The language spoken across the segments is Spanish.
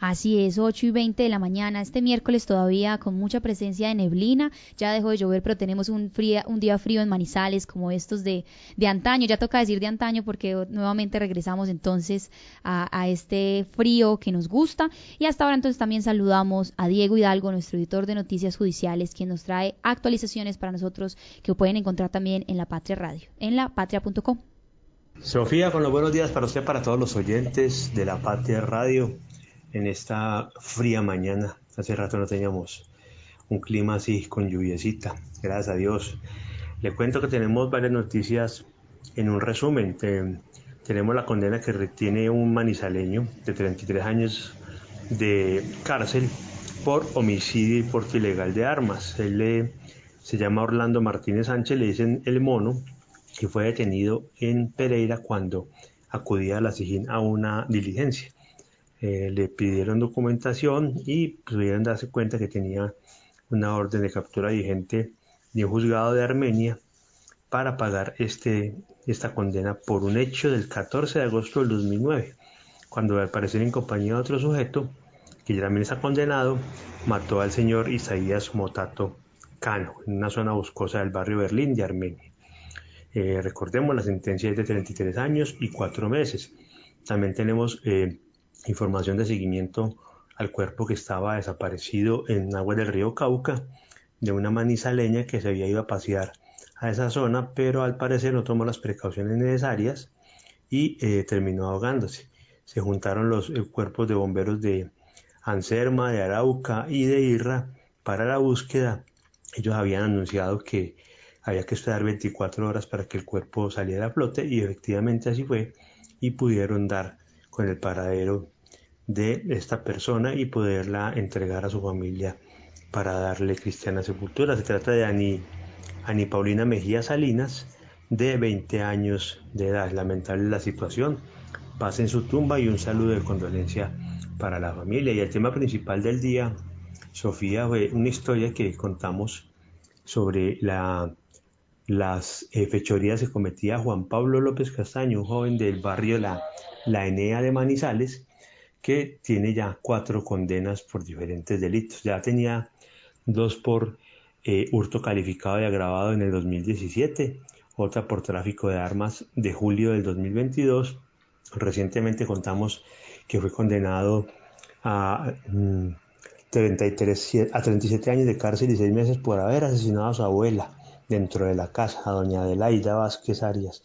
Así es, 8 y 20 de la mañana. Este miércoles todavía con mucha presencia de neblina. Ya dejó de llover, pero tenemos un, fría, un día frío en Manizales, como estos de, de antaño. Ya toca decir de antaño porque nuevamente regresamos entonces a, a este frío que nos gusta. Y hasta ahora entonces también saludamos a Diego Hidalgo, nuestro editor de noticias judiciales, quien nos trae actualizaciones para nosotros que pueden encontrar también en la Patria Radio, en la patria.com. Sofía, con los buenos días para usted, para todos los oyentes de la Patria Radio en esta fría mañana. Hace rato no teníamos un clima así con lluviecita, gracias a Dios. Le cuento que tenemos varias noticias en un resumen. tenemos la condena que retiene un manizaleño de 33 años de cárcel por homicidio y porte ilegal de armas. Él se llama Orlando Martínez Sánchez, le dicen el mono, que fue detenido en Pereira cuando acudía a la SIGIN a una diligencia. Eh, le pidieron documentación y pudieron darse cuenta que tenía una orden de captura vigente de un juzgado de Armenia para pagar este, esta condena por un hecho del 14 de agosto del 2009, cuando al parecer en compañía de otro sujeto, que ya también está condenado, mató al señor Isaías Motato Cano, en una zona boscosa del barrio Berlín de Armenia. Eh, recordemos, la sentencia es de 33 años y 4 meses. También tenemos eh, información de seguimiento al cuerpo que estaba desaparecido en agua del río Cauca de una manizaleña que se había ido a pasear a esa zona, pero al parecer no tomó las precauciones necesarias y eh, terminó ahogándose. Se juntaron los cuerpos de bomberos de Anserma, de Arauca y de Irra para la búsqueda. Ellos habían anunciado que había que esperar 24 horas para que el cuerpo saliera a flote y efectivamente así fue y pudieron dar con el paradero de esta persona y poderla entregar a su familia para darle cristiana sepultura. Se trata de Ani, Ani Paulina Mejía Salinas, de 20 años de edad. Lamentable la situación. Pasa en su tumba y un saludo de condolencia para la familia. Y el tema principal del día, Sofía, fue una historia que contamos sobre la las eh, fechorías se cometía Juan Pablo López Castaño, un joven del barrio La, la Enea de Manizales, que tiene ya cuatro condenas por diferentes delitos. Ya tenía dos por eh, hurto calificado y agravado en el 2017, otra por tráfico de armas de julio del 2022. Recientemente contamos que fue condenado a, 33, mm, a 37 años de cárcel y 6 meses por haber asesinado a su abuela dentro de la casa a doña Adelaida Vázquez Arias,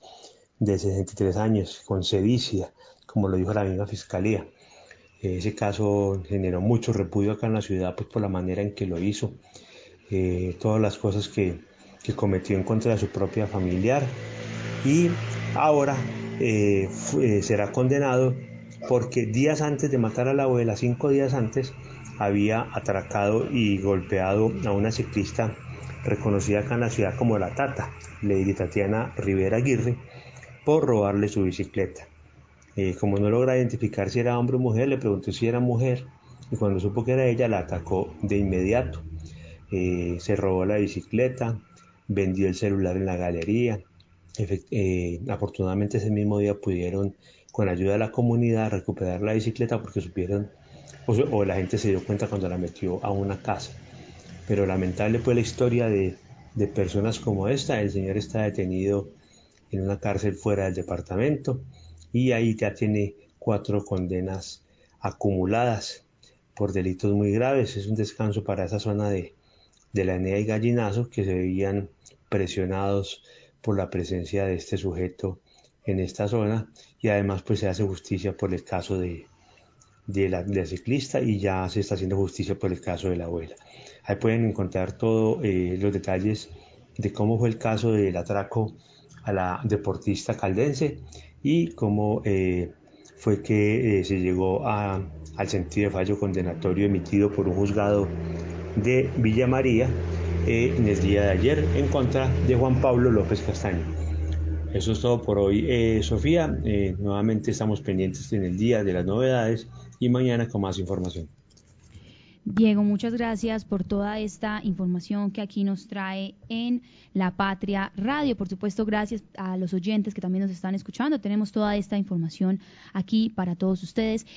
de 63 años, con sedicia, como lo dijo la misma fiscalía. Ese caso generó mucho repudio acá en la ciudad pues, por la manera en que lo hizo, eh, todas las cosas que, cometió en contra de su propia familiar y ahora eh, eh, será condenado porque días antes de matar a la abuela, cinco días antes, había atracado y golpeado a una ciclista reconocida acá en la ciudad como la Tata, Lady Tatiana Rivera Aguirre, por robarle su bicicleta. Eh, como no logra identificar si era hombre o mujer, le preguntó si era mujer y cuando supo que era ella la atacó de inmediato. Eh, se robó la bicicleta, vendió el celular en la galería. Eh, afortunadamente ese mismo día pudieron, con ayuda de la comunidad, recuperar la bicicleta porque supieron, o la gente se dio cuenta cuando la metió a una casa pero lamentable fue la historia de, personas como esta. El señor está detenido en una cárcel fuera del departamento y ahí ya tiene cuatro condenas acumuladas por delitos muy graves. Es un descanso para esa zona de, de la Enea y Gallinazo que se veían presionados por la presencia de este sujeto en esta zona y además pues se hace justicia por el caso de, de la, ciclista y ya se está haciendo justicia por el caso de la abuela. Ahí pueden encontrar todos eh, los detalles de cómo fue el caso del atraco a la deportista caldense y cómo eh, fue que eh, se llegó al sentido de fallo condenatorio emitido por un juzgado de Villa María en el día de ayer en contra de Juan Pablo López Castaño. Eso es todo por hoy, Sofía. nuevamente estamos pendientes en el día de las novedades y mañana con más información. Diego, muchas gracias por toda esta información que aquí nos trae en La Patria Radio. Por supuesto, gracias a los oyentes que también nos están escuchando. Tenemos toda esta información aquí para todos ustedes.